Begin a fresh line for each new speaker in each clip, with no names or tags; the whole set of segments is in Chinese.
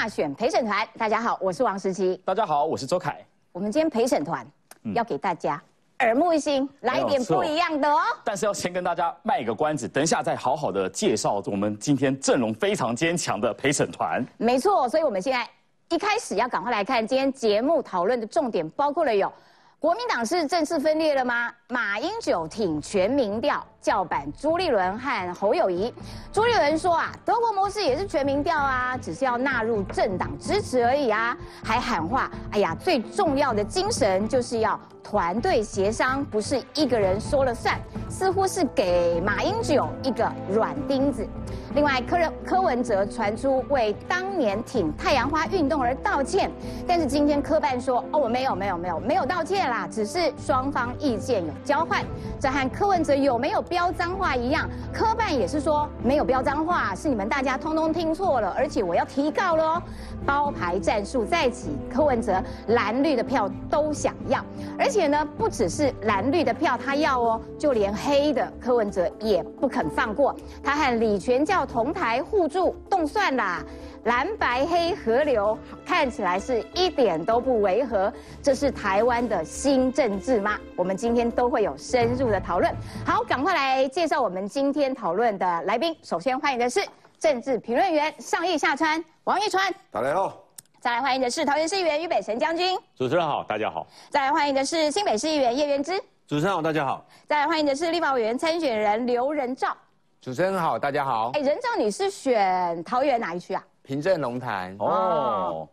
大选陪审团，大家好，我是王时琪。
大家好，我是周凯。
我们今天陪审团要给大家耳目一新，来一点不一样的哦。
但是要先跟大家卖个关子，等一下再好好的介绍我们今天阵容非常坚强的陪审团。
没错，所以我们现在一开始要赶快来看今天节目讨论的重点，包括了有。国民党是正式分裂了吗？马英九挺全民调，叫板朱立伦和侯友谊。朱立伦说啊，德国模式也是全民调啊，只是要纳入政党支持而已啊，还喊话，哎呀，最重要的精神就是要团队协商，不是一个人说了算，似乎是给马英九一个软钉子。另外，柯柯文哲传出为当年挺太阳花运动而道歉，但是今天科办说，哦，我没有，没有，没有，没有道歉啦，只是双方意见有交换。这和柯文哲有没有飙脏话一样，科办也是说没有飙脏话，是你们大家通通听错了，而且我要提告喽。包牌战术再起，柯文哲蓝绿的票都想要，而且呢，不只是蓝绿的票他要哦，就连黑的柯文哲也不肯放过。他和李全教同台互助动算啦，蓝白黑河流看起来是一点都不违和。这是台湾的新政治吗？我们今天都会有深入的讨论。好，赶快来介绍我们今天讨论的来宾。首先欢迎的是。政治评论员上义下川王一川，
大家好。
再来欢迎的是桃园市议员于北辰将军，
主持人好，大家好。
再来欢迎的是新北市议员叶元之，
主持人好，大家好。
再来欢迎的是立法委员参选人刘仁照，
主持人好，大家好。哎，
仁照你是选桃园哪一区啊？
平镇龙潭。哦。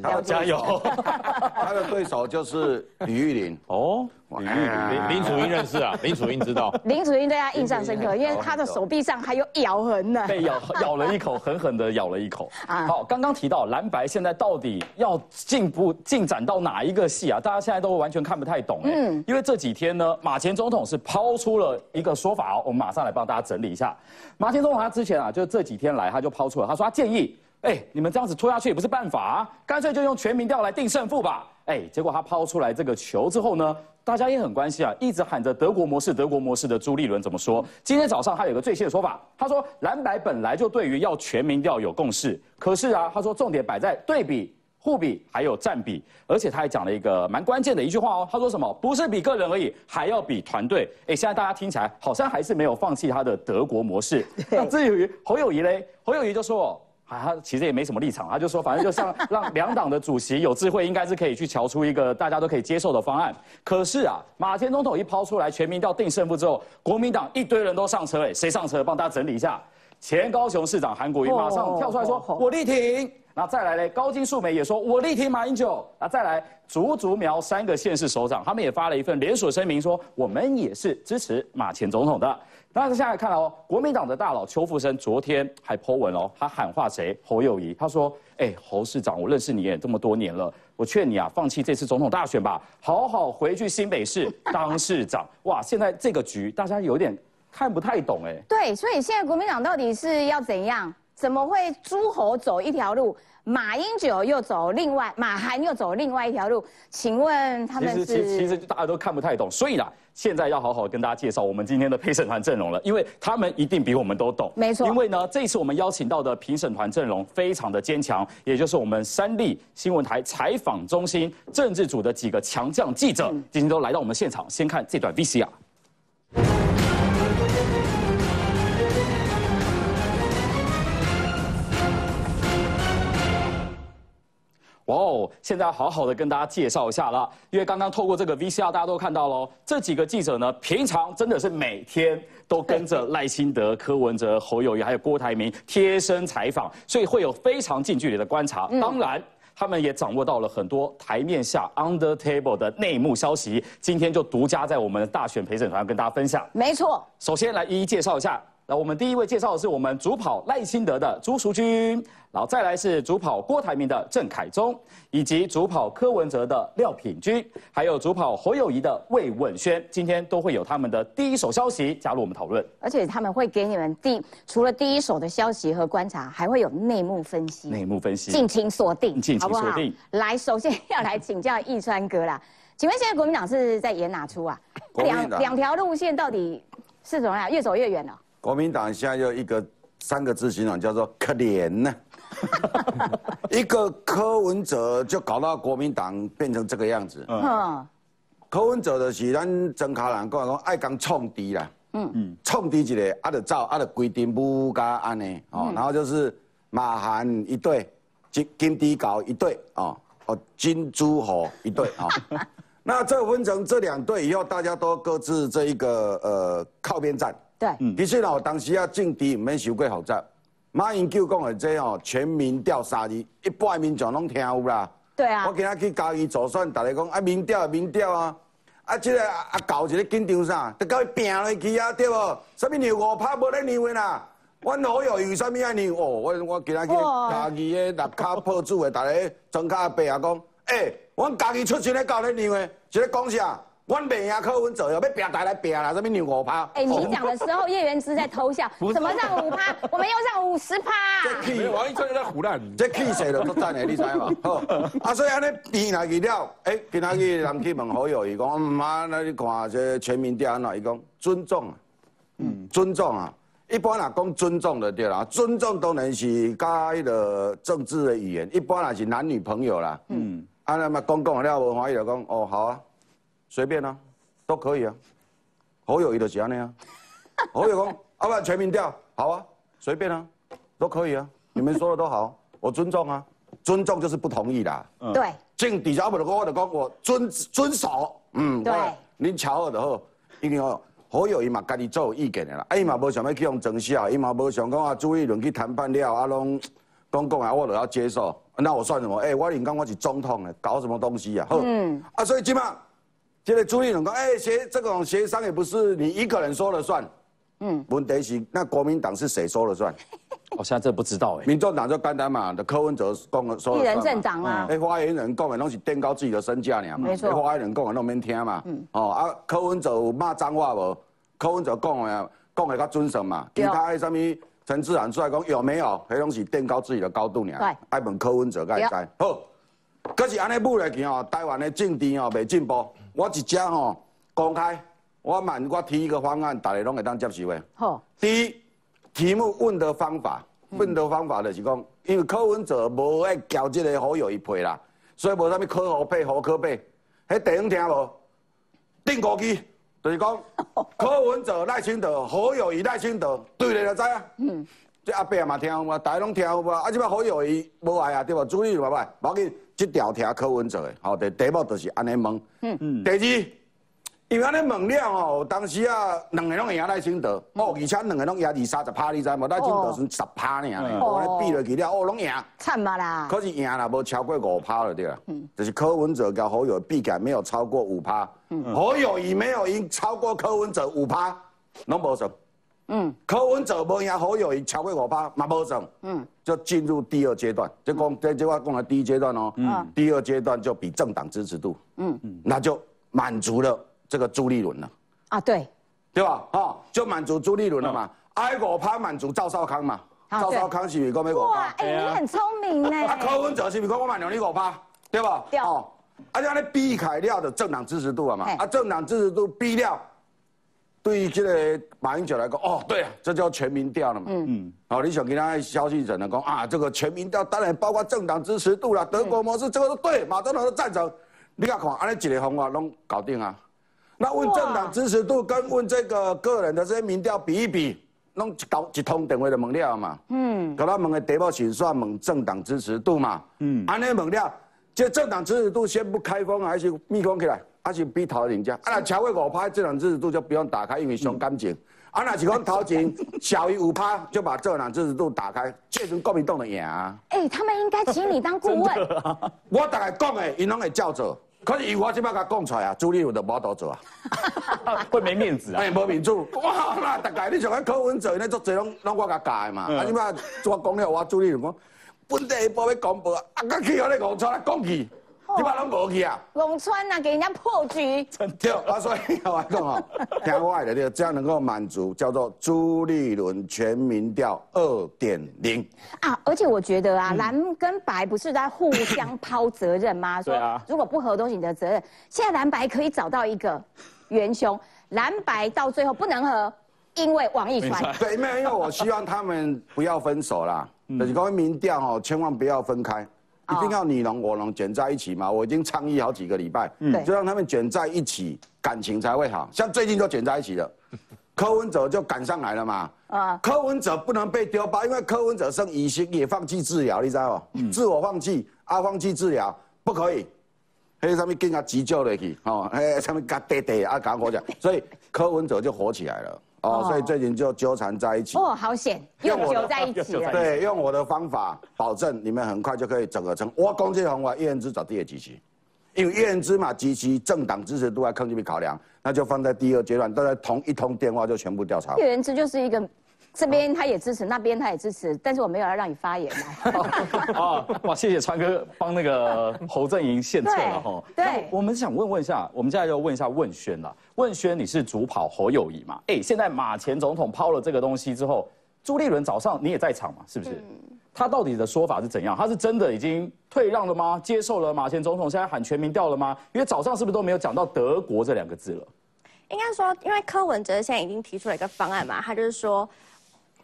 要加油！
他的对手就是李玉玲哦，
李玉玲，林楚英认识啊，林楚英知道。
林楚英对他印象深刻，因为他的手臂上还有咬痕呢。
被咬 咬了一口，狠狠的咬了一口。啊好，刚刚提到蓝白现在到底要进步进展到哪一个戏啊？大家现在都完全看不太懂哎。嗯。因为这几天呢，马前总统是抛出了一个说法哦，我们马上来帮大家整理一下。马前总统他之前啊，就这几天来他就抛出了，他说他建议。哎，你们这样子拖下去也不是办法啊，干脆就用全民调来定胜负吧。哎，结果他抛出来这个球之后呢，大家也很关心啊，一直喊着德国模式、德国模式的朱立伦怎么说？今天早上他有个最新的说法，他说蓝白本来就对于要全民调有共识，可是啊，他说重点摆在对比、互比还有占比，而且他还讲了一个蛮关键的一句话哦，他说什么？不是比个人而已，还要比团队。哎，现在大家听起来好像还是没有放弃他的德国模式。那至于侯友谊嘞，侯友谊就说。他其实也没什么立场，他就说，反正就像让两党的主席有智慧，应该是可以去瞧出一个大家都可以接受的方案。可是啊，马前总统一抛出来全民调定胜负之后，国民党一堆人都上车，哎，谁上车？帮大家整理一下，前高雄市长韩国瑜马上跳出来说，我力挺。那再来呢，高金素梅也说，我力挺马英九。那再来，竹竹苗三个县市首长，他们也发了一份联署声明，说我们也是支持马前总统的。那现在看哦，国民党的大佬邱富生昨天还 po 文哦，他喊话谁？侯友谊。他说：“哎，侯市长，我认识你也这么多年了，我劝你啊，放弃这次总统大选吧，好好回去新北市当市长。”哇，现在这个局大家有点看不太懂哎。
对，所以现在国民党到底是要怎样？怎么会诸侯走一条路？马英九又走另外，马韩又走另外一条路，请问他们是？
其实其实大家都看不太懂，所以啦，现在要好好跟大家介绍我们今天的陪审团阵容了，因为他们一定比我们都懂。
没错。
因为呢，这次我们邀请到的评审团阵容非常的坚强，也就是我们三立新闻台采访中心政治组的几个强将记者，今天都来到我们现场，先看这段 VCR。哇哦！现在好好的跟大家介绍一下了，因为刚刚透过这个 VCR，大家都看到喽，这几个记者呢，平常真的是每天都跟着赖清德、柯文哲、侯友谊还有郭台铭贴身采访，所以会有非常近距离的观察。当然，他们也掌握到了很多台面下 under table 的内幕消息，今天就独家在我们的大选陪审团跟大家分享。
没错，
首先来一一介绍一下。那我们第一位介绍的是我们主跑赖清德的朱淑君，然后再来是主跑郭台铭的郑凯宗，以及主跑柯文哲的廖品君，还有主跑侯友谊的魏文轩，今天都会有他们的第一手消息加入我们讨论，
而且他们会给你们第除了第一手的消息和观察，还会有内幕分析，
内幕分析，
敬请锁定，
敬请锁定。
来，首先要来请教易川哥啦，请问现在国民党是在演哪出啊？两两条路线到底是怎么样？越走越远了。
国民党现在有一个三个字形容，叫做可怜呢。一个柯文哲就搞到国民党变成这个样子。嗯，柯文哲的是咱曾卡人讲讲爱讲冲敌啦。嗯嗯，冲敌一个，啊，就走，啊，就规定不加安尼哦。然后就是马韩一对，金金地搞一对哦，哦金珠火一对哦。那这分成这两队以后，大家都各自这一个呃靠边站。
对，
其实哦，当时啊政治毋免受过复杂。马英九讲的这哦，全民调三字，一般民众拢听有啦。
对啊。
我今仔去嘉义做选，逐个讲啊民调民调啊，啊这个啊搞一个紧张啥，得到拼落去啊，对无？什么牛五拍无咧牛的啦？阮老友有啥物啊牛？哦，我我今仔去家己的六卡破主的，大家庄卡伯啊讲，哎，阮家己出钱咧搞咧牛的，是咧讲啥？我未赢柯文哲，要拼台来拼啦，什么牛五趴？
哎，你讲的时候，叶元之在偷笑。什么让五趴？我们要让五十趴。
这气，
王一川在胡乱。
这气势就足赞的，你知嘛？好，啊，所以安尼变来去了，哎，今仔日人去问好友，伊讲，妈，那你看这全民调安怎？伊讲尊重啊，嗯，尊重啊。一般啊，讲尊重的对啦，尊重当然是加迄个政治的语言。一般啊是男女朋友啦，嗯，啊那么公共了无欢喜就讲，哦好啊。随便啊，都可以啊。侯友谊的是安尼啊，侯友公，要不要全民调，好啊，随便啊，都可以啊。你们说的都好，我尊重啊，尊重就是不同意啦。
对。
进底下不的讲，我就讲我遵遵守。
嗯。对。
您瞧我的好，因为哦，侯友谊嘛，家己做意见的啦。啊，伊嘛无想要去用争效，伊嘛无想讲啊，朱一伦去谈判了，啊拢公共啊，我都要接受。那我算什么？哎，我连讲我是总统的，搞什么东西啊？嗯。啊，所以起码。现在朱立伦讲，哎，协这种协商也不是你一个人说了算，嗯，问题是那国民党是谁说了算？
我 现在这不知道哎。
民众党就简单嘛，的柯文哲讲了说了算。一
人政党啊。
哎，发言人讲的拢是垫高自己的身价呢
嘛。没错。
发言人讲的拢免听嘛。嗯。哦啊，柯文哲有骂脏话无？柯文哲讲的讲的较准绳嘛。其他的什么陈志涵出来讲有没有？迄拢是垫高自己的高度呢。
对。
爱问柯文哲该知。好。可是安尼步来去哦，台湾的政治哦未进步。我一只吼。公开，我满我提一个方案，大家拢会当接受的。好，第一题目问的方法，问的方法就是讲，因为柯文哲无爱交这个好友一配啦，所以无啥物柯好配、好柯配。迄地方听无？定国机，就是讲 柯文哲、赖清德、好友谊、赖清德，对咧就知啊。嗯，这阿伯也嘛听有无？大家拢听有无？啊，即摆好友谊无爱啊，对无？注意有无？要紧，即条听柯文哲的。吼，第第一步就是安尼问。嗯嗯。第二。因为安尼问了哦，当时啊，两个拢赢赖清德，哦，而且两个拢赢二三十趴，你知无？赖清德算十趴呢，哦，比落去了，哦，拢赢。
惨嘛啦！
可是赢啦无超过五趴了，对啦。嗯。就是柯文哲跟侯友比起来没有超过五趴。嗯。侯友谊没有赢超过柯文哲五趴，拢无算。嗯。柯文哲无赢侯友谊超过五趴，嘛无算。嗯。就进入第二阶段，就讲这句话讲的第一阶段哦。嗯。第二阶段就比政党支持度。嗯嗯。那就满足了。这个朱立伦了
啊，对，
对吧？哦，就满足朱立伦了嘛。挨五趴满足赵少康嘛。赵少康是不是讲没五趴？哇，
哎，你很聪明呢。
啊，柯文哲是不是讲我满足你五趴？对吧？
对。哦，
啊，像你比凯料的政党支持度啊嘛，啊，政党支持度比料，对于这个马英九来讲，哦，对啊，这叫全民调了嘛。嗯嗯。好，你想跟他消息者呢讲啊，这个全民调当然包括政党支持度啦，德国模式这个都对，马总统都赞成。你看看，安尼一个方法拢搞定啊。那问政党支持度跟问这个个人的这些民调比一比，弄搞一通电话的问了嘛？嗯，可他问的题目是算问政党支持度嘛？嗯，安尼问了，这政党支持度先不开封还是密封起来，还是比头人家？啊，那超过五趴，政党支持度就不用打开，因为伤感情。啊，那是讲头前小于五趴，就把政党支持度打开，这阵国民党的赢啊！
哎，他们应该请你当顾问。
我大概讲的，因拢会照做。可是以我即摆甲讲出来啊，朱立伦就无多做啊，
会没面子啊，
哎，无面子。哇，那大概你像个柯文哲那，做侪拢拢我甲教的嘛。啊，即摆我讲了，我朱立伦讲，本地报要公布啊，啊，甲去互你讲出来讲去。你把拢无去啊？
龙川啊，给人家破局。
对，啊，所以我讲哦，听我的对，这样能够满足叫做朱立伦全民调二点零
啊。而且我觉得啊，蓝跟白不是在互相抛责任吗？
对啊。
如果不合都是你的责任。现在蓝白可以找到一个元凶，蓝白到最后不能合，因为王一川。
对，没有，因为我希望他们不要分手啦。就是讲民调哦，千万不要分开，一定要你侬我侬卷在一起嘛。我已经倡议好几个礼拜，就让他们卷在一起，感情才会好。像最近就卷在一起了，柯文哲就赶上来了嘛。啊，柯文哲不能被丢包，因为柯文哲生疑心，也放弃治疗，你知道不？自我放弃，啊，放弃治疗不可以。还有上面更加急救的去，哦，嘿，上面嘎爹爹啊，赶火讲，所以柯文哲就火起来了，哦，所以最近就纠缠在一起。
哦，好险，又纠在一起了。
对，用我的方法，保证你们很快就可以整合成。我攻击红话，叶元之找第二集集，因为叶元之嘛，及其政党支持度在坑这边考量，那就放在第二阶段，大家同一通电话就全部调查。
叶元之就是一个。这边他也支持，那边他也支持，但是我没有要让你发言
啊，哇，谢谢川哥帮那个侯振营献策了哈。
对，
我们想问问一下，我们现在要问一下问轩了。问轩，你是主跑侯友谊嘛？哎，现在马前总统抛了这个东西之后，朱立伦早上你也在场嘛？是不是？他到底的说法是怎样？他是真的已经退让了吗？接受了马前总统现在喊全民调了吗？因为早上是不是都没有讲到德国这两个字了？
应该说，因为柯文哲现在已经提出了一个方案嘛，他就是说。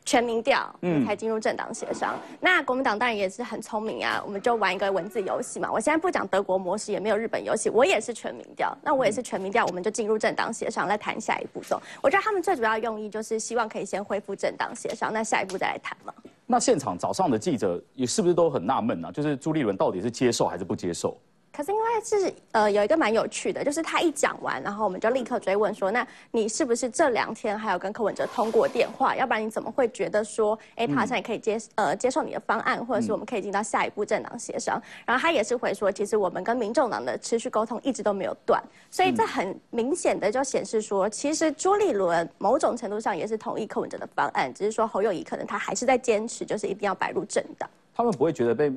全民调，嗯，才进入政党协商。那国民党当然也是很聪明啊，我们就玩一个文字游戏嘛。我现在不讲德国模式，也没有日本游戏，我也是全民调。那我也是全民调，我们就进入政党协商来谈下一步走。我觉得他们最主要用意就是希望可以先恢复政党协商，那下一步再来谈嘛。
那现场早上的记者也是不是都很纳闷呢？就是朱立伦到底是接受还是不接受？
可是因为是呃有一个蛮有趣的，就是他一讲完，然后我们就立刻追问说，那你是不是这两天还有跟柯文哲通过电话？要不然你怎么会觉得说，哎，他好像也可以接呃接受你的方案，或者是我们可以进到下一步政党协商？然后他也是回说，其实我们跟民众党的持续沟通一直都没有断，所以这很明显的就显示说，其实朱立伦某种程度上也是同意柯文哲的方案，只是说侯友谊可能他还是在坚持，就是一定要摆入政党。
他们不会觉得被。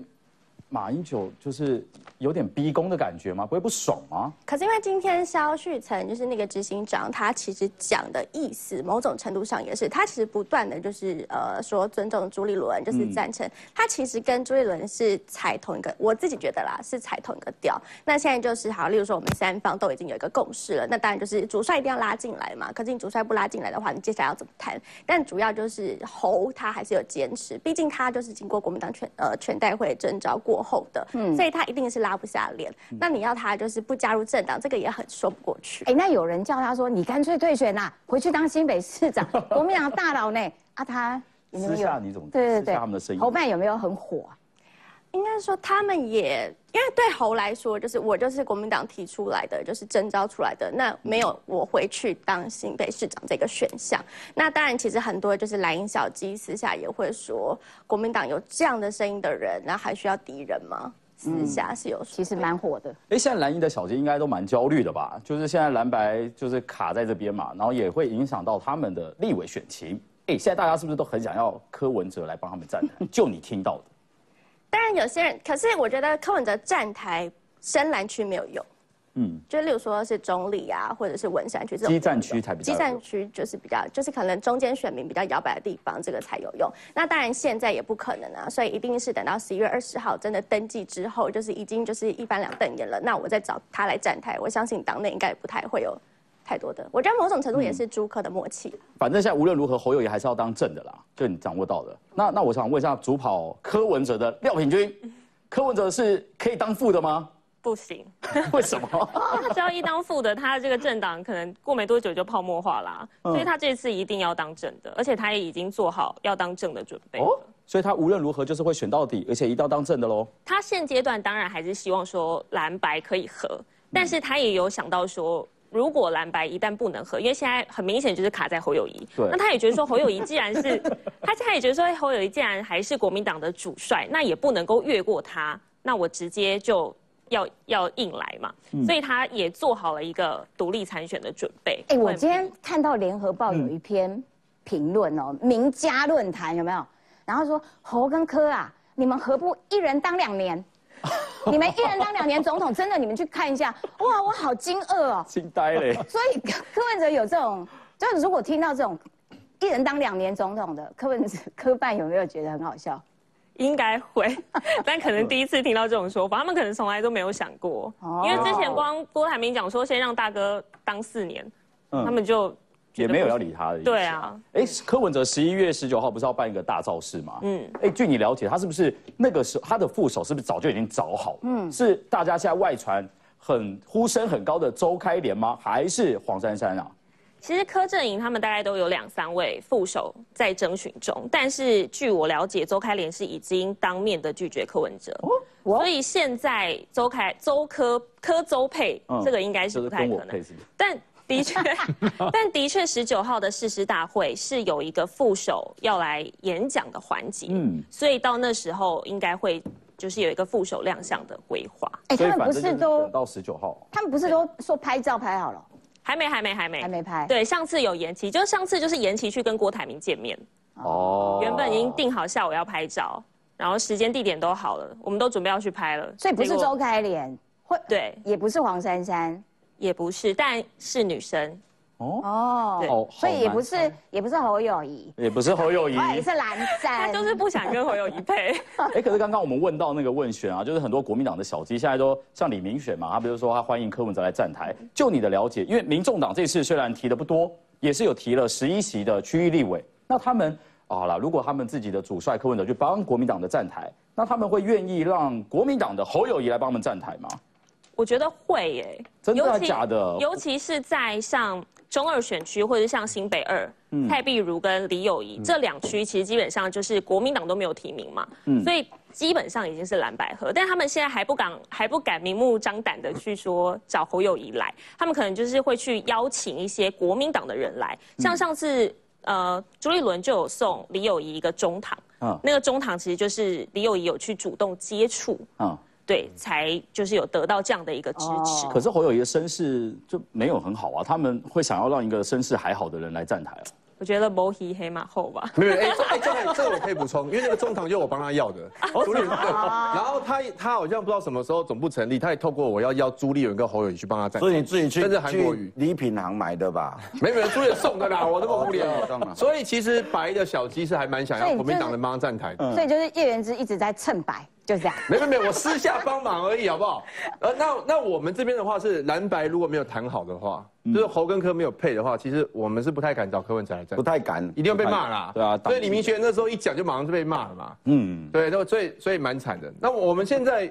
马英九就是有点逼宫的感觉吗？不会不爽吗？
可是因为今天肖旭成就是那个执行长，他其实讲的意思，某种程度上也是，他其实不断的就是呃说尊重朱立伦，就是赞成。他其实跟朱立伦是踩同一个，我自己觉得啦，是踩同一个调。那现在就是好，例如说我们三方都已经有一个共识了，那当然就是主帅一定要拉进来嘛。可是你主帅不拉进来的话，你接下来要怎么谈？但主要就是侯他还是有坚持，毕竟他就是经过国民党全呃全代会征召过。后的，嗯，所以他一定是拉不下脸。那你要他就是不加入政党，这个也很说不过去。
哎，那有人叫他说，你干脆退选呐，回去当新北市长，国民党大佬呢？啊，他
私下你怎么
对对对，
他们的声音，
侯办有没有很火？
应该说，他们也因为对侯来说，就是我就是国民党提出来的，就是征召出来的，那没有我回去当新北市长这个选项。那当然，其实很多就是蓝营小鸡私下也会说，国民党有这样的声音的人，那还需要敌人吗？私下是有，
其实蛮火的。
哎，现在蓝营的小鸡应该都蛮焦虑的吧？就是现在蓝白就是卡在这边嘛，然后也会影响到他们的立委选情。哎，现在大家是不是都很想要柯文哲来帮他们站台？就你听到的。
当然有些人，可是我觉得柯文哲站台深蓝区没有用，嗯，就例如说是中立啊，或者是文山区这种
基站区才比
较，基站区就是比较，就是可能中间选民比较摇摆的地方，这个才有用。那当然现在也不可能啊，所以一定是等到十一月二十号真的登记之后，就是已经就是一翻两瞪眼了，那我再找他来站台，我相信党内应该也不太会有。太多的，我觉得某种程度也是朱科的默契。
反正现在无论如何，侯友谊还是要当正的啦，就你掌握到的。那那我想问一下，主跑柯文哲的廖品君，柯文哲是可以当副的吗？
不行，
为什么？
他只要一当副的，他这个政党可能过没多久就泡沫化啦。所以他这次一定要当正的，而且他也已经做好要当正的准备哦。
所以他无论如何就是会选到底，而且一定要当正的喽。
他现阶段当然还是希望说蓝白可以合，但是他也有想到说。如果蓝白一旦不能合，因为现在很明显就是卡在侯友谊，那他也觉得说侯友谊既然是，他现在也觉得说侯友谊既然还是国民党的主帅，那也不能够越过他，那我直接就要要硬来嘛，所以他也做好了一个独立参选的准备。
哎，我今天看到联合报有一篇评论哦，名家论坛有没有？然后说侯跟柯啊，你们何不一人当两年？你们一人当两年总统，真的，你们去看一下，哇，我好惊愕哦，
惊呆嘞。
所以柯文哲有这种，就是如果听到这种一人当两年总统的柯文哲，柯办有没有觉得很好笑？
应该会，但可能第一次听到这种说法，他们可能从来都没有想过，因为之前光郭台铭讲说先让大哥当四年，他们就。
也没有要理他的意思。
对啊，
哎，柯文哲十一月十九号不是要办一个大造势吗？嗯，哎，据你了解，他是不是那个时候他的副手是不是早就已经找好？嗯，是大家现在外传很呼声很高的周开莲吗？还是黄珊珊啊？
其实柯震营他们大概都有两三位副手在征询中，但是据我了解，周开莲是已经当面的拒绝柯文哲，所以现在周开周柯柯周配这个应该是不太可能。但 的确，但的确十九号的誓师大会是有一个副手要来演讲的环节，嗯，所以到那时候应该会就是有一个副手亮相的规划。
哎，他们不是都到十九号？
他们不是都说拍照拍好了？
还没，还没，还没，
还没拍。
对，上次有延期，就上次就是延期去跟郭台铭见面。哦。原本已经定好下午要拍照，然后时间地点都好了，我们都准备要去拍了。
所以不是周开莲，
会对，
也不是黄珊珊，
也不是，但是女生。
哦，哦，所以也不是，也不是侯友谊，
也不是侯友谊，
也是蓝山，
他就是不想跟侯友谊配。
哎，可是刚刚我们问到那个问选啊，就是很多国民党的小鸡现在都像李明选嘛，他比如说他欢迎柯文哲来站台。就你的了解，因为民众党这次虽然提的不多，也是有提了十一席的区域立委，那他们好了，如果他们自己的主帅柯文哲去帮国民党的站台，那他们会愿意让国民党的侯友谊来帮他们站台吗？
我觉得会耶，
真的假的？
尤其是在像。中二选区或者像新北二，蔡碧如跟李友仪这两区，其实基本上就是国民党都没有提名嘛，所以基本上已经是蓝百合。但他们现在还不敢还不敢明目张胆的去说找侯友谊来，他们可能就是会去邀请一些国民党的人来，像上次呃朱立伦就有送李友仪一个中堂，那个中堂其实就是李友仪有去主动接触。对，才就是有得到这样的一个支持。
可是侯友谊的身世就没有很好啊，他们会想要让一个身世还好的人来站台啊。
我觉得摩黑黑马后吧。
没有，哎，哎，这个这个我可以补充，因为那个中堂就我帮他要的，朱立伦。然后他他好像不知道什么时候总部成立，他也透过我要要朱立伦跟侯友谊去帮他站。
所以你自己去甚至韩国瑜礼品行买的吧？
没有，朱立伦送的啦，我那么无聊。所以其实白的小鸡是还蛮想要国民党人帮他站台的。
所以就是叶元之一直在蹭白。就这样，
没没没，我私下帮忙而已，好不好？呃，那那我们这边的话是蓝白如果没有谈好的话，就是侯跟柯没有配的话，其实我们是不太敢找柯文哲来站，
不太敢，
一定要被骂啦。
对啊，
所以李明学那时候一讲就马上就被骂了嘛。嗯，对，那所以所以蛮惨的。那我们现在。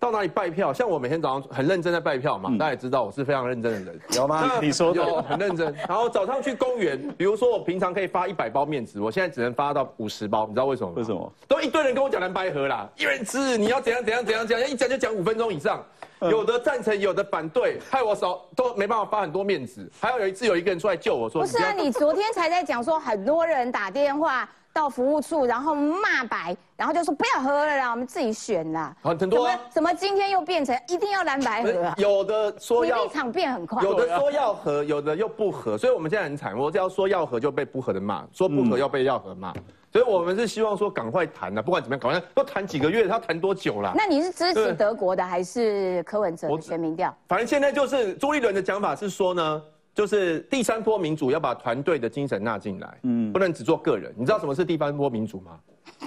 到哪里拜票？像我每天早上很认真在拜票嘛，大家也知道我是非常认真的人，
有吗？你说
有很认真。然后早上去公园，比如说我平常可以发一百包面纸，我现在只能发到五十包，你知道为什么吗？
为什么？
都一堆人跟我讲蓝白合啦，一人吃，你要怎样怎样怎样讲，一讲就讲五分钟以上，有的赞成，有的反对，害我少都没办法发很多面纸。还有有一次有一个人出来救我说，
不是啊，你昨天才在讲说很多人打电话。到服务处，然后骂白，然后就说不要喝了啦，我们自己选啦。
很多啊，
怎么今天又变成一定要蓝白喝啊？
有的说要
立场变很快，
有的说要喝，有的又不合，所以我们现在很惨。我只要说要喝，就被不合的骂；说不合，要被要喝骂。所以我们是希望说赶快谈啊，不管怎么样，赶快都谈几个月，他谈多久啦？
那你是支持德国的还是柯文哲的选民调？
反正现在就是朱立伦的讲法是说呢。就是第三波民主要把团队的精神纳进来，嗯，不能只做个人。你知道什么是第三波民主吗？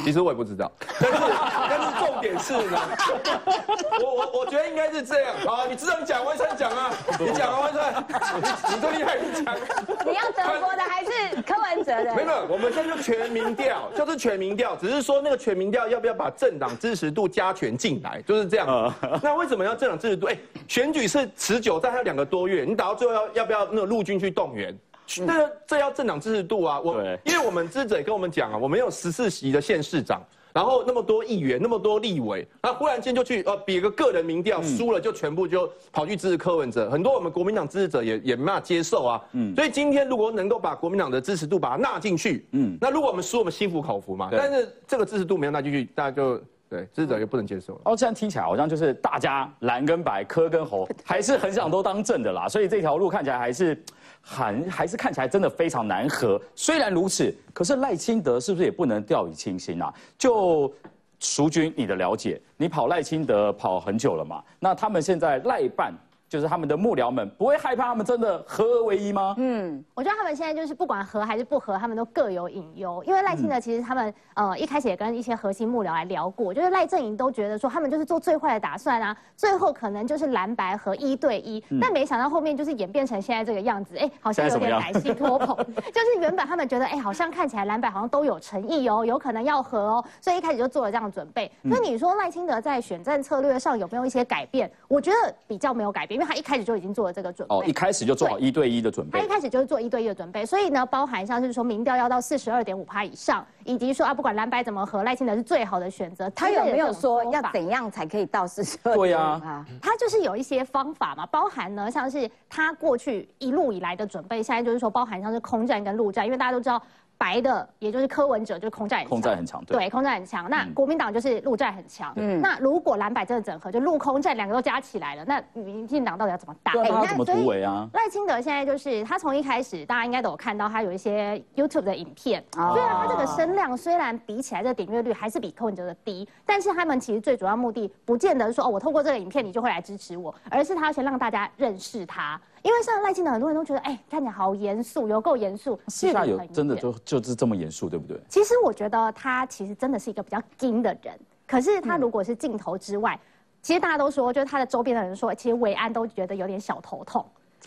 其实我也不知道，但是但是重点是呢，我我我觉得应该是这样啊。你知道你讲，我也讲啊，你讲啊，万川，你你最厉害，你讲。
你要德国的还是柯文哲的？
没有，我们现在就全民调，就是全民调，只是说那个全民调要不要把政党支持度加权进来，就是这样。那为什么要政党支持度？哎，选举是持久但，还有两个多月，你打到最后要要不要那个陆军去动员？那这要政党支持度啊！我因为我们支者也跟我们讲啊，我们有十四席的县市长，然后那么多议员，那么多立委，那忽然间就去呃比个个人民调输了，就全部就跑去支持柯文哲。很多我们国民党支持者也也没法接受啊。嗯，所以今天如果能够把国民党的支持度把它纳进去，嗯，那如果我们输，我们心服口服嘛。但是这个支持度没有纳进去，大家就对支持者就不能接受。
哦，这样听起来好像就是大家蓝跟白，柯跟侯还是很想都当正的啦。所以这条路看起来还是。还还是看起来真的非常难和。虽然如此，可是赖清德是不是也不能掉以轻心啊？就淑君，你的了解，你跑赖清德跑很久了嘛？那他们现在赖办就是他们的幕僚们不会害怕他们真的合而为一吗？
嗯，我觉得他们现在就是不管合还是不合，他们都各有隐忧。因为赖清德其实他们呃一开始也跟一些核心幕僚来聊过，就是赖阵营都觉得说他们就是做最坏的打算啊，最后可能就是蓝白合一对一，但没想到后面就是演变成现在这个样子，哎，好像有点改戏托捧，就是原本他们觉得哎好像看起来蓝白好像都有诚意哦，有可能要合哦，所以一开始就做了这样的准备。那你说赖清德在选战策略上有没有一些改变？我觉得比较没有改变，因为他一开始就已经做。了这个准备哦，
一开始就做好一对一的准备。
他一开始就是做一对一的准备，所以呢，包含像是说民调要到四十二点五趴以上，以及说啊，不管蓝白怎么和赖清德是最好的选择。
他有没有说要怎样才可以到四十二？
对啊，
他就是有一些方法嘛，包含呢，像是他过去一路以来的准备，现在就是说包含像是空战跟陆战，因为大家都知道。白的，也就是柯文哲，就是空战很强，
空战很强，
对，空战很强。那国民党就是陆战很强。嗯，那如果蓝白真的整合，就陆空战两个都加起来了，那民进党到底要怎么打？
那怎么突围啊？
赖清德现在就是他从一开始，大家应该都有看到他有一些 YouTube 的影片。虽然他这个声量虽然比起来这个点阅率还是比柯文哲的低，但是他们其实最主要目的不见得说哦，我透过这个影片你就会来支持我，而是他要先让大家认识他。因为像赖清德，很多人都觉得，哎，看起来好严肃，有够严肃。
私下有真的就就是这么严肃，对不对？
其实我觉得他其实真的是一个比较精的人。可是他如果是镜头之外，其实大家都说，就是他的周边的人说，其实维安都觉得有点小头痛。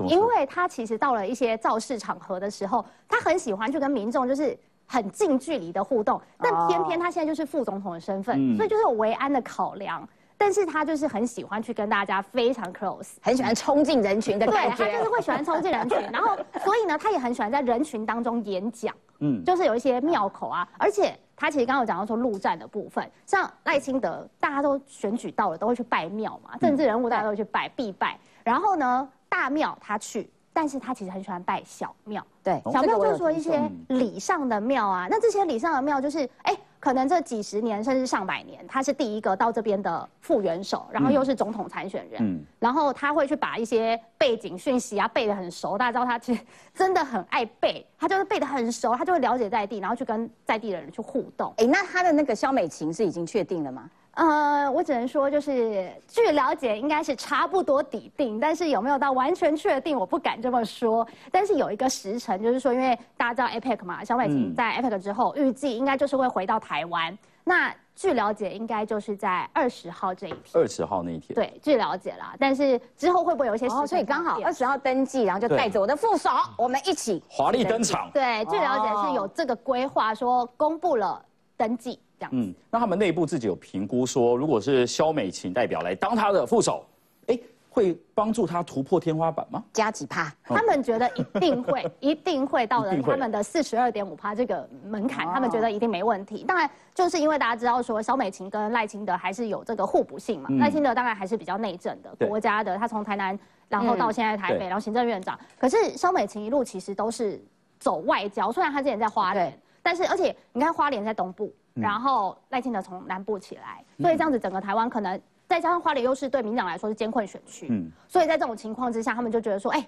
因为他其实到了一些造势场合的时候，他很喜欢去跟民众就是很近距离的互动，但偏偏他现在就是副总统的身份，所以就是有维安的考量。但是他就是很喜欢去跟大家非常 close，
很喜欢冲进人群的感
觉。对，他就是会喜欢冲进人群，然后所以呢，他也很喜欢在人群当中演讲。嗯，就是有一些妙口啊，而且他其实刚刚有讲到说陆战的部分，像赖清德，大家都选举到了都会去拜庙嘛，政治人物大家都会去拜必拜。然后呢，大庙他去，但是他其实很喜欢拜小庙。
对，
小庙就是说一些礼上的庙啊，那这些礼上的庙就是哎。可能这几十年甚至上百年，他是第一个到这边的副元首，然后又是总统参选人，嗯，然后他会去把一些背景讯息啊背得很熟，大家知道他其实真的很爱背，他就是背得很熟，他就会了解在地，然后去跟在地的人去互动。
哎，那他的那个肖美琴是已经确定了吗？
呃，我只能说，就是据了解，应该是差不多底定，但是有没有到完全确定，我不敢这么说。但是有一个时辰，就是说，因为大家知道 APEC 嘛，小美琴在 APEC 之后，预计应该就是会回到台湾。那据了解，应该就是在二十号这一天。
二十号那一天。
对，据了解啦。但是之后会不会有一些事、哦
所以刚好二十号登记，然后就带着我的副手，我们一起
华丽登场。
对，据了解是有这个规划，说公布了登记。嗯，
那他们内部自己有评估说，如果是肖美琴代表来当他的副手，哎，会帮助他突破天花板吗？
加几趴？
他们觉得一定会，一定会到了他们的四十二点五趴这个门槛，他们觉得一定没问题。当然，就是因为大家知道说，肖美琴跟赖清德还是有这个互补性嘛。赖清德当然还是比较内政的国家的，他从台南然后到现在台北，然后行政院长。可是肖美琴一路其实都是走外交，虽然他之前在花莲，但是而且你看花莲在东部。然后赖清德从南部起来，所以这样子整个台湾可能再加上花莲优势，对民党来说是艰困选区。嗯，所以在这种情况之下，他们就觉得说，哎，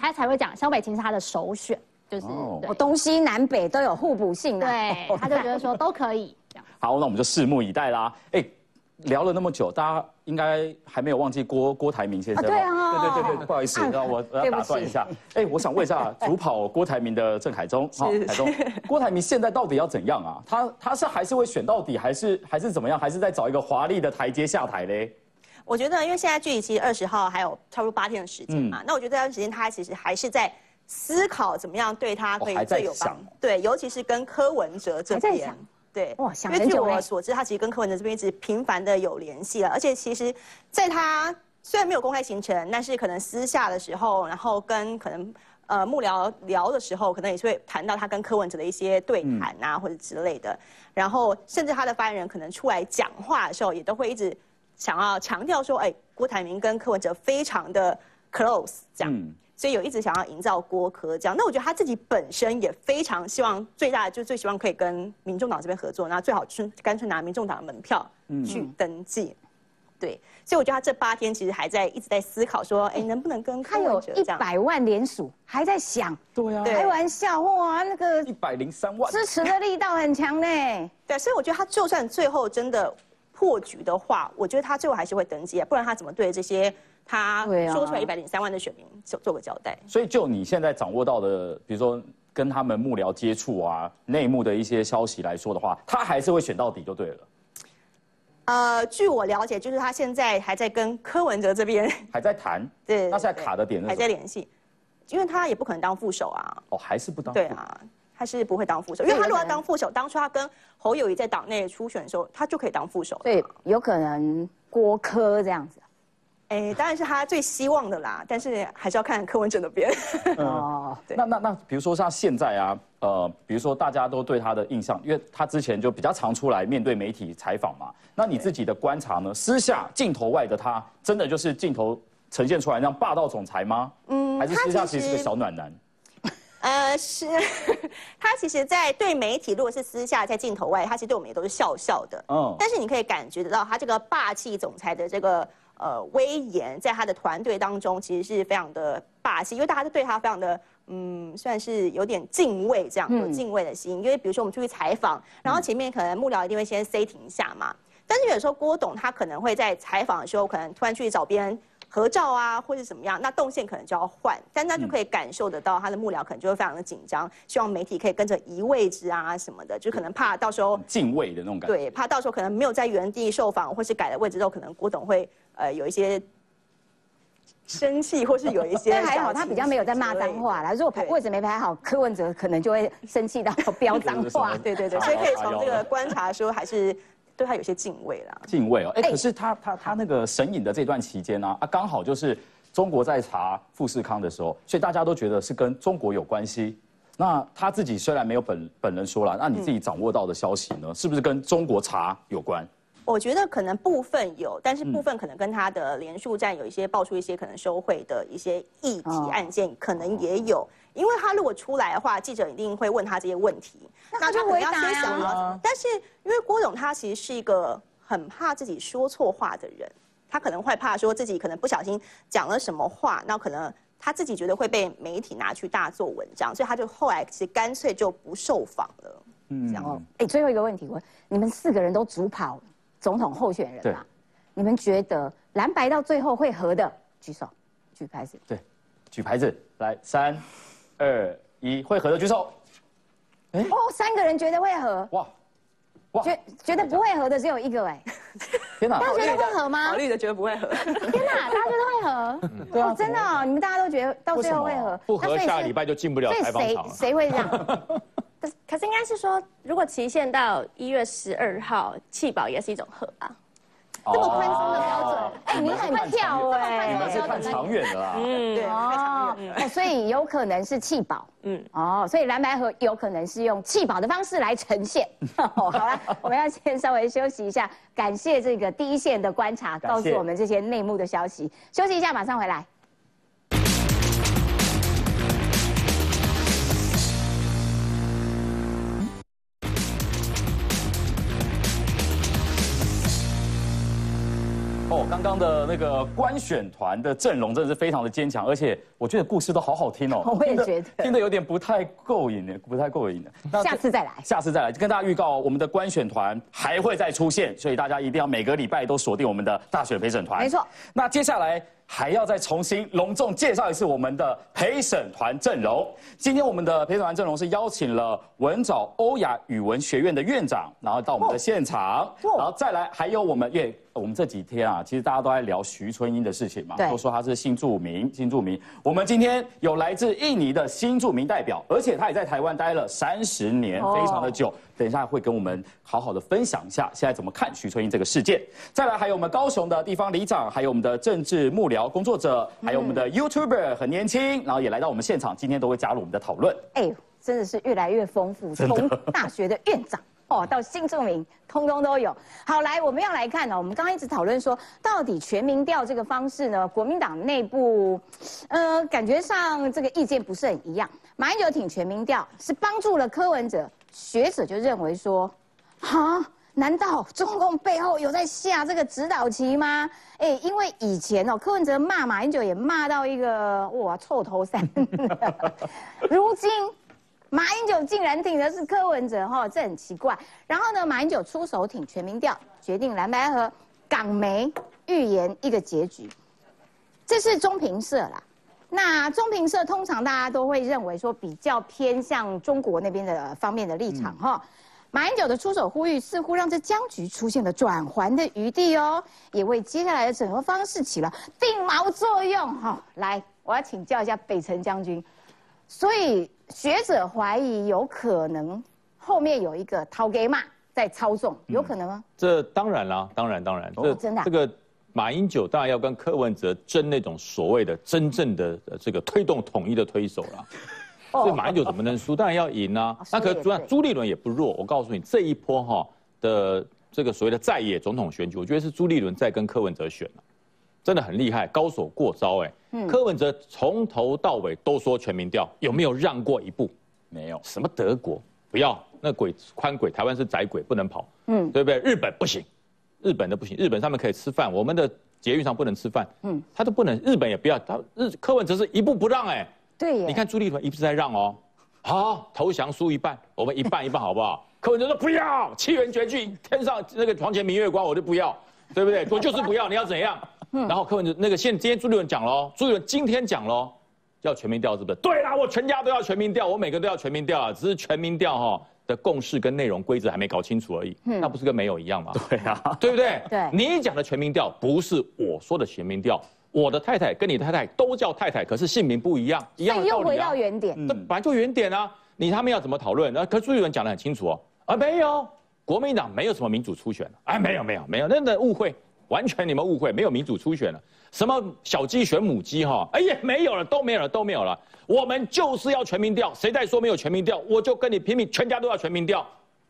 他才会讲萧北琴是他的首选，就是
东西南北都有互补性的。
对，他就觉得说都可以。
好，那我们就拭目以待啦。哎。聊了那么久，大家应该还没有忘记郭郭台铭先生。
对啊，
对对对对，不好意思，让我我要打断一下。哎，我想问一下，主跑郭台铭的郑海中，好，海中，郭台铭现在到底要怎样啊？他他是还是会选到底，还是还是怎么样？还是在找一个华丽的台阶下台嘞？
我觉得，因为现在距离其实二十号还有差不多八天的时间嘛，那我觉得这段时间他其实还是在思考怎么样对他可以最有帮。对，尤其是跟柯文哲这边。对，哇，因为据我所知，他其实跟柯文哲这边一直频繁的有联系了，而且其实，在他虽然没有公开行程，但是可能私下的时候，然后跟可能呃幕僚聊的时候，可能也是会谈到他跟柯文哲的一些对谈啊，或者之类的。然后甚至他的发言人可能出来讲话的时候，也都会一直想要强调说，哎，郭台铭跟柯文哲非常的 close 这样。所以有一直想要营造郭科这样，那我觉得他自己本身也非常希望，最大的就最希望可以跟民众党这边合作，那最好是干脆拿民众党的门票去登记。对，所以我觉得他这八天其实还在一直在思考说，哎，能不能跟
他有一百万联署，还在想。
对啊，
开玩笑哇，那个
一百零三万
支持的力道很强呢。
对，所以我觉得他就算最后真的。破局的话，我觉得他最后还是会登记啊，不然他怎么对这些他说出来一百零三万的选民做做个交代？
所以就你现在掌握到的，比如说跟他们幕僚接触啊，内幕的一些消息来说的话，他还是会选到底就对了。
呃，据我了解，就是他现在还在跟柯文哲这边
还在谈，
对，
那现在卡的点
还在联系，因为他也不可能当副手啊。
哦，还是不当？
对啊，他是不会当副手，因为他如果当副手，当初他跟侯友谊在党内初选的时候，他就可以当副手。
对，有可能郭科这样子。
哎，当然是他最希望的啦，但是还是要看柯文哲那边。
哦，那那那，比如说像现在啊，呃，比如说大家都对他的印象，因为他之前就比较常出来面对媒体采访嘛。那你自己的观察呢？私下镜头外的他，真的就是镜头呈现出来那样霸道总裁吗？嗯，还是私下其实是个小暖男？
呃，是，他其实，在对媒体，如果是私下在镜头外，他其实对我们也都是笑笑的。嗯，但是你可以感觉得到，他这个霸气总裁的这个。呃，威严在他的团队当中其实是非常的霸气，因为大家都对他非常的，嗯，算是有点敬畏，这样有敬畏的心。因为比如说我们出去采访，然后前面可能幕僚一定会先 say 停一下嘛，但是有时候郭董他可能会在采访的时候，可能突然去找别人合照啊，或者怎么样，那动线可能就要换，但他就可以感受得到他的幕僚可能就会非常的紧张，希望媒体可以跟着移位置啊什么的，就可能怕到时候
敬畏的那种感觉，
对，怕到时候可能没有在原地受访，或是改了位置之后，可能郭董会。呃，有一些生气，或是有一些，
但还好他比较没有在骂脏话啦。如果排位置没排好，柯文哲可能就会生气到 飙脏话。
对 对对，所以可以从这个观察说，还是对他有些敬畏啦。
敬畏哦，哎，可是他他他那个神隐的这段期间呢，啊，刚好就是中国在查富士康的时候，所以大家都觉得是跟中国有关系。那他自己虽然没有本本人说了，那你自己掌握到的消息呢，是不是跟中国查有关？
我觉得可能部分有，但是部分可能跟他的连署站有一些爆出一些可能收贿的一些议题案件，可能也有。因为他如果出来的话，记者一定会问他这些问题，
那他就回答
呀。但是因为郭总他其实是一个很怕自己说错话的人，他可能会怕说自己可能不小心讲了什么话，那可能他自己觉得会被媒体拿去大做文章，所以他就后来其实干脆就不受访了。嗯，这样。
哎，最后一个问题问，你们四个人都主跑。总统候选人嘛，你们觉得蓝白到最后会合的，举手，举牌子。
对，举牌子，来，三、二、一，会合的举手。
哎，哦，三个人觉得会合。哇，哇，觉觉得不会合的只有一个哎。
天哪，
大家觉得会合吗？
考虑的觉得不会合。
天哪，大家觉得会合？对啊，真的哦，你们大家都觉得到最后会合，
不合下礼拜就进不了采访场
了。谁谁会这样？
可是应该是说，如果期限到一月十二号，弃保也是一种合啊。
这么宽松的标准，哎，你很跳哎，
你们是看长远的啦。
嗯，对，哦，
所以有可能是气保。嗯，哦，所以蓝白河有可能是用气保的方式来呈现。好了，我们要先稍微休息一下，感谢这个第一线的观察，告诉我们这些内幕的消息。休息一下，马上回来。
哦，刚刚的那个官选团的阵容真的是非常的坚强，而且我觉得故事都好好听哦。
我也觉得，
听得有点不太够瘾呢，不太够瘾的。
那下次再来，
下次再来，跟大家预告，我们的官选团还会再出现，所以大家一定要每个礼拜都锁定我们的大选陪审团。
没错。
那接下来。还要再重新隆重介绍一次我们的陪审团阵容。今天我们的陪审团阵容是邀请了文藻欧亚语文学院的院长，然后到我们的现场，然后再来还有我们，因为我们这几天啊，其实大家都在聊徐春英的事情嘛，都说她是新著名，新著名。我们今天有来自印尼的新著名代表，而且他也在台湾待了三十年，非常的久。等一下会跟我们好好的分享一下现在怎么看徐春英这个事件。再来还有我们高雄的地方里长，还有我们的政治幕僚工作者，还有我们的 YouTuber 很年轻，然后也来到我们现场，今天都会加入我们的讨论。哎，
真的是越来越丰富，从 大学的院长哦到新著名，通通都有。好，来我们要来看呢，我们刚刚一直讨论说，到底全民调这个方式呢，国民党内部，呃，感觉上这个意见不是很一样。马英九挺全民调，是帮助了柯文哲。学者就认为说，哈，难道中共背后有在下这个指导棋吗？哎，因为以前哦，柯文哲骂马英九也骂到一个哇臭头山，如今马英九竟然挺的是柯文哲，哈，这很奇怪。然后呢，马英九出手挺全民调，决定蓝白河港媒预言一个结局。这是中评社啦。那中评社通常大家都会认为说比较偏向中国那边的方面的立场，哈。马英九的出手呼吁，似乎让这僵局出现了转圜的余地哦，也为接下来的整合方式起了定锚作用，哈。来，我要请教一下北辰将军。所以学者怀疑有可能后面有一个陶给马在操纵，有可能吗？
这当然啦，当然当然，
这真的
这个马英九当然要跟柯文哲争那种所谓的真正的这个推动统一的推手了。所以马英九怎么能输？当然要赢啊！那可朱朱立伦也不弱。我告诉你，这一波哈的这个所谓的在野总统选举，我觉得是朱立伦在跟柯文哲选了。真的很厉害，高手过招哎！柯文哲从头到尾都说全民调，有没有让过一步？
没有。
什么德国不要那鬼宽轨，台湾是窄轨不能跑，嗯，对不对？日本不行，日本的不行，日本上面可以吃饭，我们的捷运上不能吃饭，嗯，他都不能，日本也不要，他日柯文哲是一步不让哎，
对，
你看朱立伦一直在让哦，好投降输一半，我们一半一半好不好？柯文哲说不要，七元绝句，天上那个床前明月光，我就不要，对不对？我就是不要，你要怎样？然后柯文哲那个现今天朱立伦讲喽，朱立伦今天讲喽，要全民调是不是？对啦，我全家都要全民调，我每个都要全民调啊，只是全民调哈的共识跟内容规则还没搞清楚而已。嗯，那不是跟没有一样吗？
对啊，
对不对？
对，
你讲的全民调不是我说的全民调，我的太太跟你的太太都叫太太，可是姓名不一样，一样的
道理啊。又回到原点，
这本来就原点啊。你他们要怎么讨论？那可朱立伦讲的很清楚哦，啊没有，国民党没有什么民主初选，哎没有没有没有，那那误会。完全你们误会，没有民主初选了，什么小鸡选母鸡哈？哎呀，没有了，都没有了，都没有了。我们就是要全民调，谁再说没有全民调，我就跟你拼命，全家都要全民调。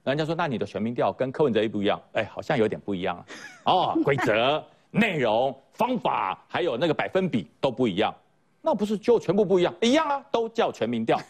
人家说，那你的全民调跟柯文哲一不一样？哎，好像有点不一样啊。哦，规则、内容、方法，还有那个百分比都不一样，那不是就全部不一样？一样啊，都叫全民调。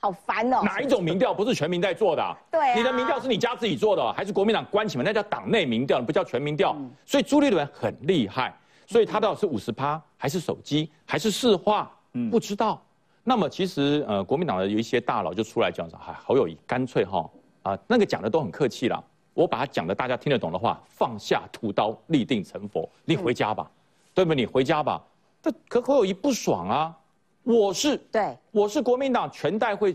好烦哦！
哪一种民调不是全民在做的？
对，
你的民调是你家自己做的，还是国民党关起门？那叫党内民调，不叫全民调。所以朱立伦很厉害，所以他到底是五十趴，还是手机，还是市话？嗯，不知道。那么其实呃，国民党的有一些大佬就出来讲说，哎，侯友谊干脆哈啊，那个讲的都很客气了。我把他讲的大家听得懂的话，放下屠刀，立定成佛，你回家吧，对不？你回家吧。这可侯友谊不爽啊。我是
对，
我是国民党全代会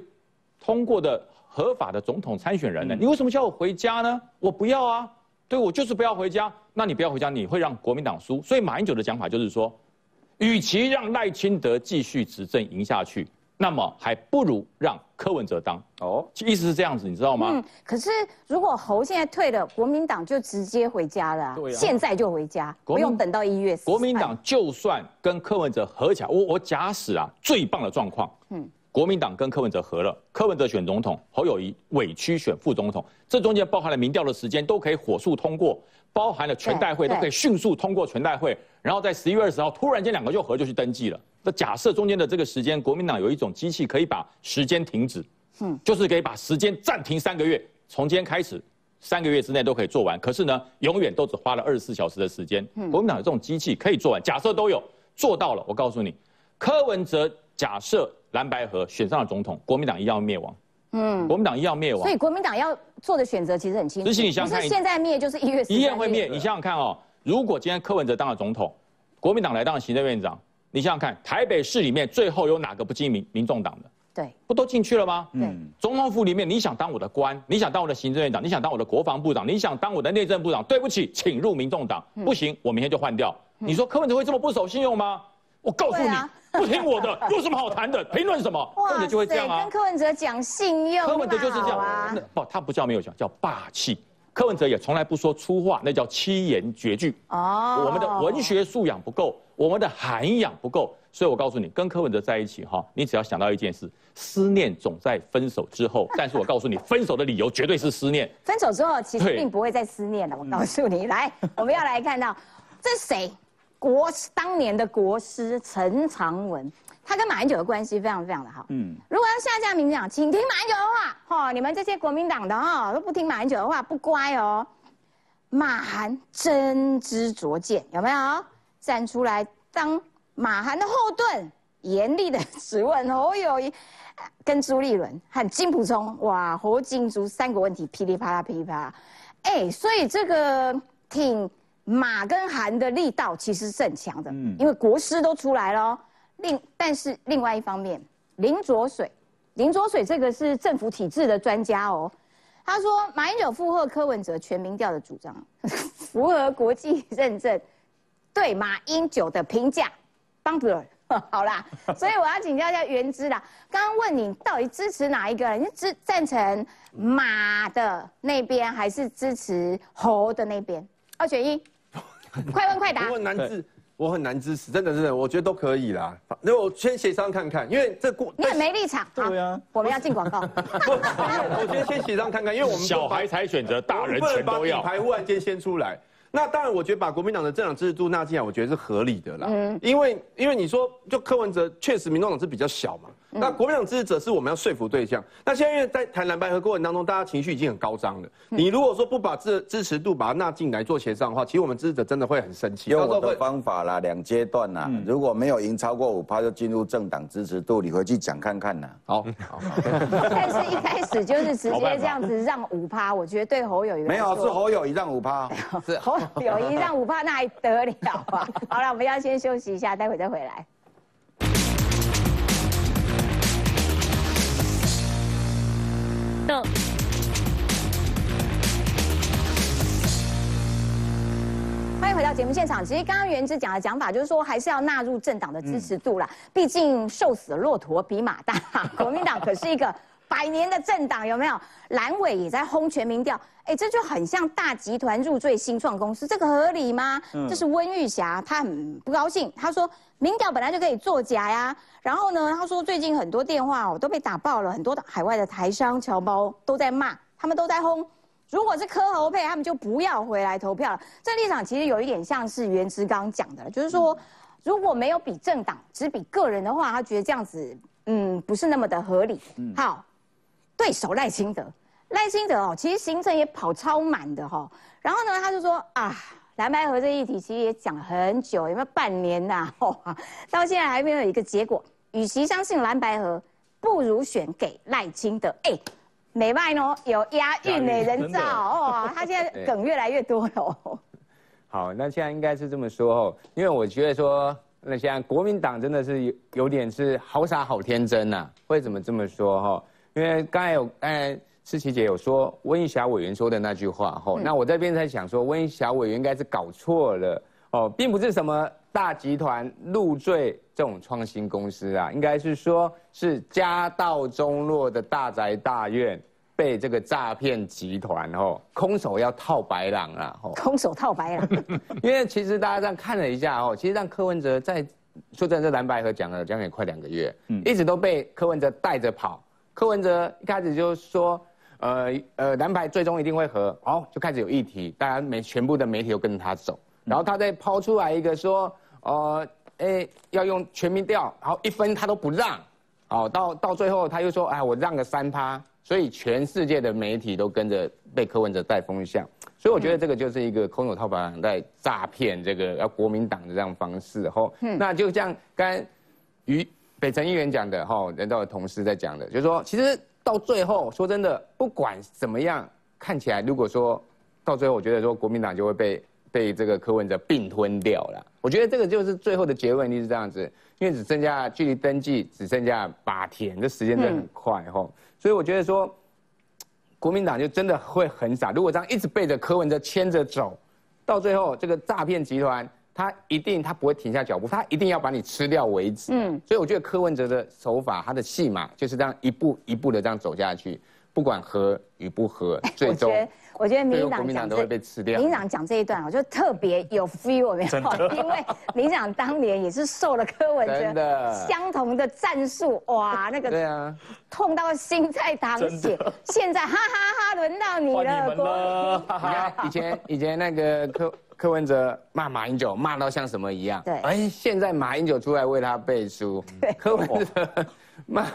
通过的合法的总统参选人呢。你为什么叫我回家呢？我不要啊，对我就是不要回家。那你不要回家，你会让国民党输。所以马英九的讲法就是说，与其让赖清德继续执政赢下去。那么还不如让柯文哲当哦，意思是这样子，你知道吗？嗯，
可是如果侯现在退了，国民党就直接回家了，现在就回家，不用等到一月。
国民党就算跟柯文哲合起来，我我假使啊，最棒的状况，嗯，国民党跟柯文哲合了，柯文哲选总统，侯友谊委屈选副总统，这中间包含了民调的时间，都可以火速通过，包含了全代会都可以迅速通过全代会，然后在十一月二十号突然间两个就合就去登记了。那假设中间的这个时间，国民党有一种机器可以把时间停止，嗯，就是可以把时间暂停三个月，从今天开始，三个月之内都可以做完。可是呢，永远都只花了二十四小时的时间。国民党有这种机器可以做完，假设都有做到了，我告诉你，柯文哲假设蓝白河选上了总统，国民党一样灭亡。嗯，国民党一样灭亡。
所以国民党要做的选择其实很清楚，不是现在灭就是一月
一样会灭。你想想看哦，如果今天柯文哲当了总统，国民党来当了行政院长。你想想看，台北市里面最后有哪个不进民民众党的？
对，
不都进去了吗？嗯。总统府里面，你想当我的官，你想当我的行政院长，你想当我的国防部长，你想当我的内政部长？对不起，请入民众党。不行，我明天就换掉。你说柯文哲会这么不守信用吗？我告诉你，不听我的，有什么好谈的？评论什么？柯文哲就会这样啊。
跟柯文哲讲信用，
柯文哲就是这样啊。不，他不叫没有讲，叫霸气。柯文哲也从来不说粗话，那叫七言绝句。哦。我们的文学素养不够。我们的涵养不够，所以我告诉你，跟柯文哲在一起哈，你只要想到一件事，思念总在分手之后。但是我告诉你，分手的理由绝对是思念。
分手之后其实并不会再思念了。我告诉你，来，我们要来看到这是谁？国当年的国师陈长文，他跟马英九的关系非常非常的好。嗯，如果要下架民进党，请听马英九的话。哈，你们这些国民党的哈都不听马英九的话，不乖哦。马韩真知灼见，有没有？站出来当马韩的后盾，严厉的质问侯友谊跟朱立伦和金普聪，哇，侯金朱三个问题噼里啪啦噼里啪啦，哎，所以这个挺马跟韩的力道其实是很强的，嗯，因为国师都出来了。另但是另外一方面，林卓水，林卓水这个是政府体制的专家哦，他说马英九附和柯文哲全民调的主张，符合国际认证，对马英九的评价，邦德尔。好啦，所以我要请教一下原之啦。刚刚问你到底支持哪一个？你是支赞成马的那边，还是支持猴的那边？二选一，快问快答。
我很难支，我很难支持，真的真的，我觉得都可以啦。那我先协商看看，因为这过
你很没立场。
对啊，
我们要进广告。
我觉得先协商看看，因为我们
小孩才选择，大人全都要。
牌忽然间先出来。那当然，我觉得把国民党的政党支持度纳进来，我觉得是合理的啦。嗯，因为因为你说，就柯文哲确实民众党是比较小嘛。那国民党支持者是我们要说服对象。那现在因为在谈蓝白合过程当中，大家情绪已经很高涨了。你如果说不把支支持度把它纳进来做协商的话，其实我们支持者真的会很生气。
用我的方法啦，两阶段啦。如果没有赢超过五趴，就进入政党支持度，你回去讲看看呐。
好，好
但是一开始就是直接这样子让五趴，我觉得对侯友谊
没有是侯友谊让五趴，
是侯友谊让五趴，那还得了啊？好了，我们要先休息一下，待会再回来。欢迎回到节目现场。其实刚刚原之讲的讲法，就是说还是要纳入政党的支持度啦。毕竟瘦死的骆驼比马大，国民党可是一个百年的政党，有没有？蓝委也在轰全民调，哎，这就很像大集团入赘新创公司，这个合理吗？这是温玉霞，她很不高兴，她说民调本来就可以作假呀。然后呢，她说最近很多电话哦都被打爆了，很多的海外的台商侨胞都在骂，他们都在轰。如果是柯侯配，他们就不要回来投票了。这立场其实有一点像是袁之刚讲的，就是说如果没有比政党，只比个人的话，他觉得这样子嗯不是那么的合理。好，对手赖清德。赖清德哦，其实行程也跑超满的哈。然后呢，他就说啊，蓝白河这议题其实也讲很久，有没有半年呐？到现在还没有一个结果。与其相信蓝白河，不如选给赖清德。哎，美外呢有押韵呢人造哦，他现在 梗越来越多了。
好，那现在应该是这么说哦，因为我觉得说，那现在国民党真的是有有点是好傻好天真呐。为什么这么说哈？因为刚才有哎。思琪姐有说温一霞委员说的那句话，吼，那我这边在想说，温一霞委员应该是搞错了，哦，并不是什么大集团入赘这种创新公司啊，应该是说是家道中落的大宅大院被这个诈骗集团哦空手要套白狼啊，
吼，空手套白狼，
因为其实大家这样看了一下哦，其实让柯文哲在说真的，蓝白河讲了将近快两个月，嗯，一直都被柯文哲带着跑，柯文哲一开始就说。呃呃，蓝牌最终一定会和，好，就开始有议题，大家媒全部的媒体都跟着他走，然后他再抛出来一个说，呃，哎，要用全民调，然后一分他都不让，好，到到最后他又说，哎，我让个三趴，所以全世界的媒体都跟着被柯文哲带风向，所以我觉得这个就是一个空手套白狼在诈骗这个要国民党的这样方式，吼，那就像刚于北辰议员讲的，哈，人道的同事在讲的，就是说其实。到最后，说真的，不管怎么样，看起来如果说到最后，我觉得说国民党就会被被这个柯文哲并吞掉了。我觉得这个就是最后的结论，就是这样子，因为只剩下距离登记只剩下八天，这时间真的很快哈。所以我觉得说，国民党就真的会很傻。如果这样一直背着柯文哲牵着走，到最后这个诈骗集团。他一定他不会停下脚步，他一定要把你吃掉为止。嗯，所以我觉得柯文哲的手法，他的戏码就是这样一步一步的这样走下去，不管合与不合，最终
我觉得民党
讲都会被吃掉。
民党讲这一段，我就特别有 feel，没有？因为民党当年也是受了柯文哲相同的战术，哇，那个
对啊，
痛到心在淌血。现在哈哈哈，轮到你
了，
以前以前那个柯。柯文哲骂马英九骂到像什么一样？
对，哎，
现在马英九出来为他背书。对，柯文哲骂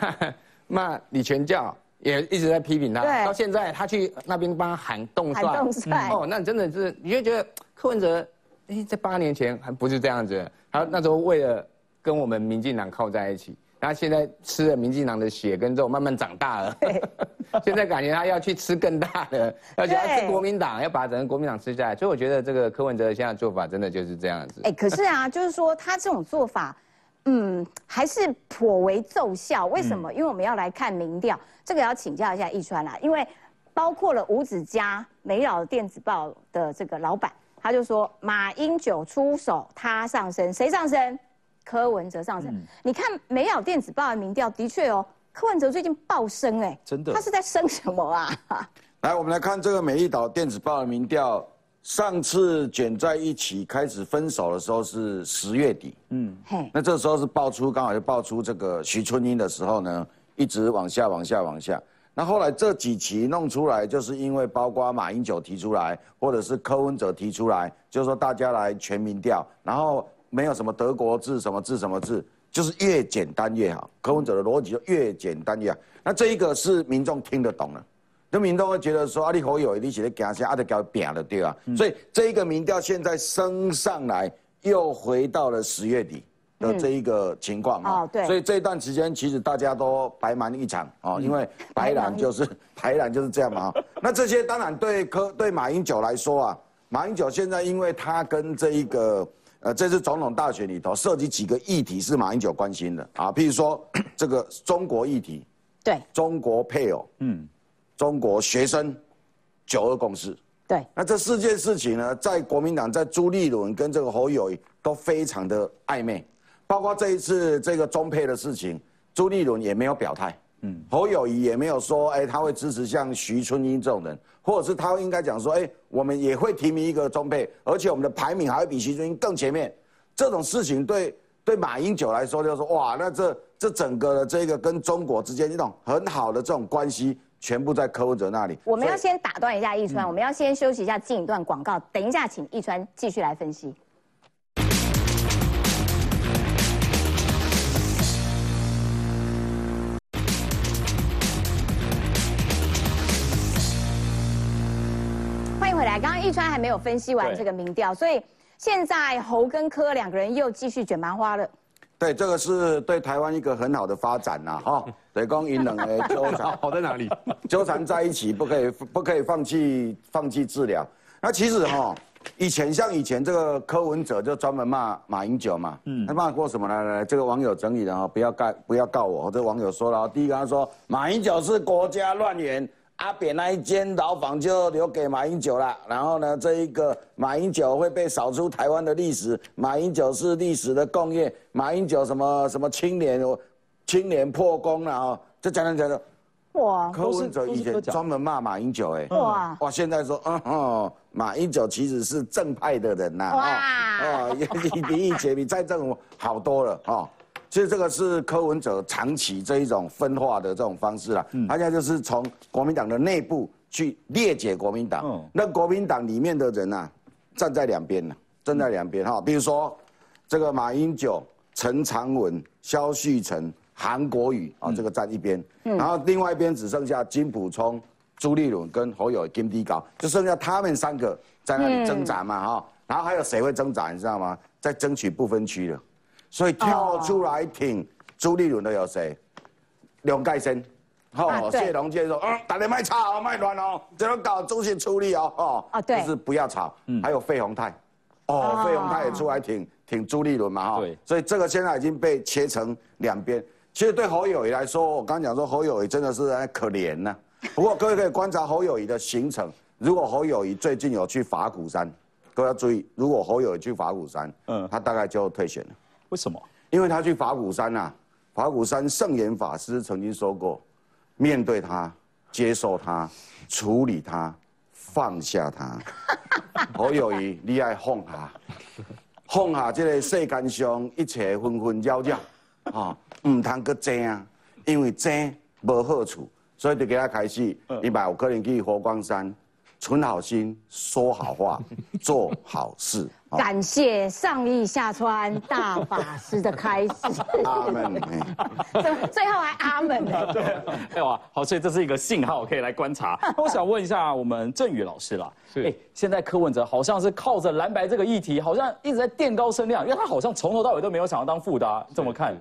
骂李全教也一直在批评他。
对，
到现在他去那边帮他喊动
帅。喊动帅。
哦，那真的是，你就觉得柯文哲，哎，在八年前还不是这样子。他那时候为了。跟我们民进党靠在一起。然后现在吃了民进党的血跟肉，慢慢长大了。现在感觉他要去吃更大的，要去吃国民党，要把整个国民党吃下来。所以我觉得这个柯文哲现在做法真的就是这样子。哎，
可是啊，就是说他这种做法，嗯，还是颇为奏效。为什么？因为我们要来看民调，这个要请教一下易川啦。因为包括了五子家美老电子报的这个老板，他就说马英九出手，他上升，谁上升？柯文哲上升，你看美好电子报的民调，的确哦，柯文哲最近暴升哎，
真的，
他是在升什么啊？
来，我们来看这个美丽岛电子报的民调，上次卷在一起开始分手的时候是十月底，嗯，嘿，那这时候是爆出刚好就爆出这个徐春英的时候呢，一直往下往下往下，那后来这几期弄出来，就是因为包括马英九提出来，或者是柯文哲提出来，就是说大家来全民调，然后。没有什么德国字什么字什么字，就是越简单越好。柯文哲的逻辑就越简单越好。那这一个是民众听得懂了，那民众会觉得说啊，你好有你写的讲些啊，得搞扁了对吧？所以这一个民调现在升上来，又回到了十月底的这一个情况啊。对。所以这一段时间其实大家都白忙一场啊，因为白狼就是 白狼就是这样嘛。那这些当然对科对马英九来说啊，马英九现在因为他跟这一个。呃，这次总统大选里头涉及几个议题是马英九关心的啊，譬如说这个中国议题，
对，
中国配偶，嗯，中国学生，九二共识，
对，
那这四件事情呢，在国民党在朱立伦跟这个侯友谊都非常的暧昧，包括这一次这个中配的事情，朱立伦也没有表态。嗯，侯友谊也没有说，哎，他会支持像徐春英这种人，或者是他应该讲说，哎，我们也会提名一个中配，而且我们的排名还会比徐春英更前面。这种事情对对马英九来说，就说哇，那这这整个的这个跟中国之间这种很好的这种关系，全部在柯文哲那里。
我们要先打断一下易川，我们要先休息一下，进一段广告，等一下请易川继续来分析。回来，刚刚易川还没有分析完这个民调，所以现在侯跟柯两个人又继续卷麻花了。
对，这个是对台湾一个很好的发展呐，哈。雷公引冷诶纠缠，
好在哪里？
纠缠在一起，不可以不可以放弃放弃治疗。那其实哈，以前像以前这个柯文哲就专门骂马英九嘛，嗯，他骂过什么呢？来，这个网友整理的哈，不要告不要告我。这网友说了，第一个他说马英九是国家乱源。阿扁那一间牢房就留给马英九了，然后呢，这一个马英九会被扫出台湾的历史，马英九是历史的共业，马英九什么什么青年，青年破功了啊，就讲讲讲讲，哇，柯文哲以前专门骂马英九，哎，哇，哇，现在说，嗯哼，马英九其实是正派的人呐，哇，哦，比比以前比蔡政府好多了啊。其实这个是柯文哲长期这一种分化的这种方式啦，他现在就是从国民党的内部去裂解国民党，那国民党里面的人呐，站在两边呢，站在两边哈，比如说这个马英九、陈长文、萧旭成、韩国瑜啊，这个站一边，然后另外一边只剩下金普聪、朱立伦跟侯友金地高，就剩下他们三个在那里挣扎嘛哈，然后还有谁会挣扎，你知道吗？在争取不分区的。所以跳出来挺朱立伦的有谁？梁盖生，好，谢龙介说，嗯，大家卖吵卖乱哦，这种搞中心处理哦，哦，啊对，就是不要吵。嗯，还有费鸿泰，哦，费鸿泰也出来挺挺朱立伦嘛，哈，对，所以这个现在已经被切成两边。其实对侯友谊来说，我刚讲说侯友谊真的是可怜呢。不过各位可以观察侯友谊的行程，如果侯友谊最近有去法鼓山，各位要注意，如果侯友谊去法鼓山，嗯，他大概就退选了。
为什么？
因为他去法鼓山呐，法鼓山圣严法师曾经说过，面对他，接受他，处理他，放下他。侯友谊，你爱放下，放下这个世间上一切纷纷扰扰，啊，唔通搁争啊，因为争无好处，所以就给他开始，你把有可能去佛光山，存好心，说好话，做好事。
感谢上义下川大法师的开始。阿门。最后还阿门呢。
对，哇，好，所以这是一个信号，可以来观察。我想问一下我们郑宇老师啦，哎，现在柯文哲好像是靠着蓝白这个议题，好像一直在垫高声量，因为他好像从头到尾都没有想要当副的，怎么看？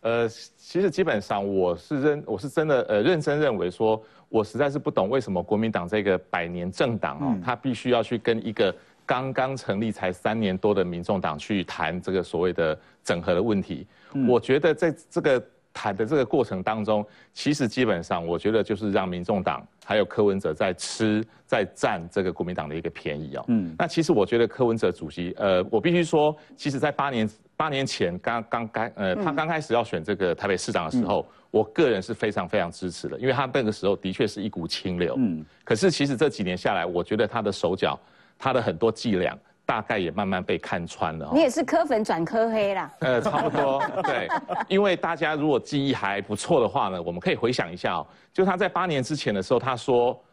呃，
其实基本上我是认，我是真的呃认真认为说，我实在是不懂为什么国民党这个百年政党哦，他必须要去跟一个。刚刚成立才三年多的民众党去谈这个所谓的整合的问题，我觉得在这个谈的这个过程当中，其实基本上我觉得就是让民众党还有柯文哲在吃在占这个国民党的一个便宜哦。嗯，那其实我觉得柯文哲主席，呃，我必须说，其实在八年八年前刚刚开，呃，他刚开始要选这个台北市长的时候，我个人是非常非常支持的，因为他那个时候的确是一股清流。嗯，可是其实这几年下来，我觉得他的手脚。他的很多伎俩大概也慢慢被看穿了。
你也是科粉转科黑啦？
呃，差不多。对，因为大家如果记忆还不错的话呢，我们可以回想一下哦，就他在八年之前的时候，他说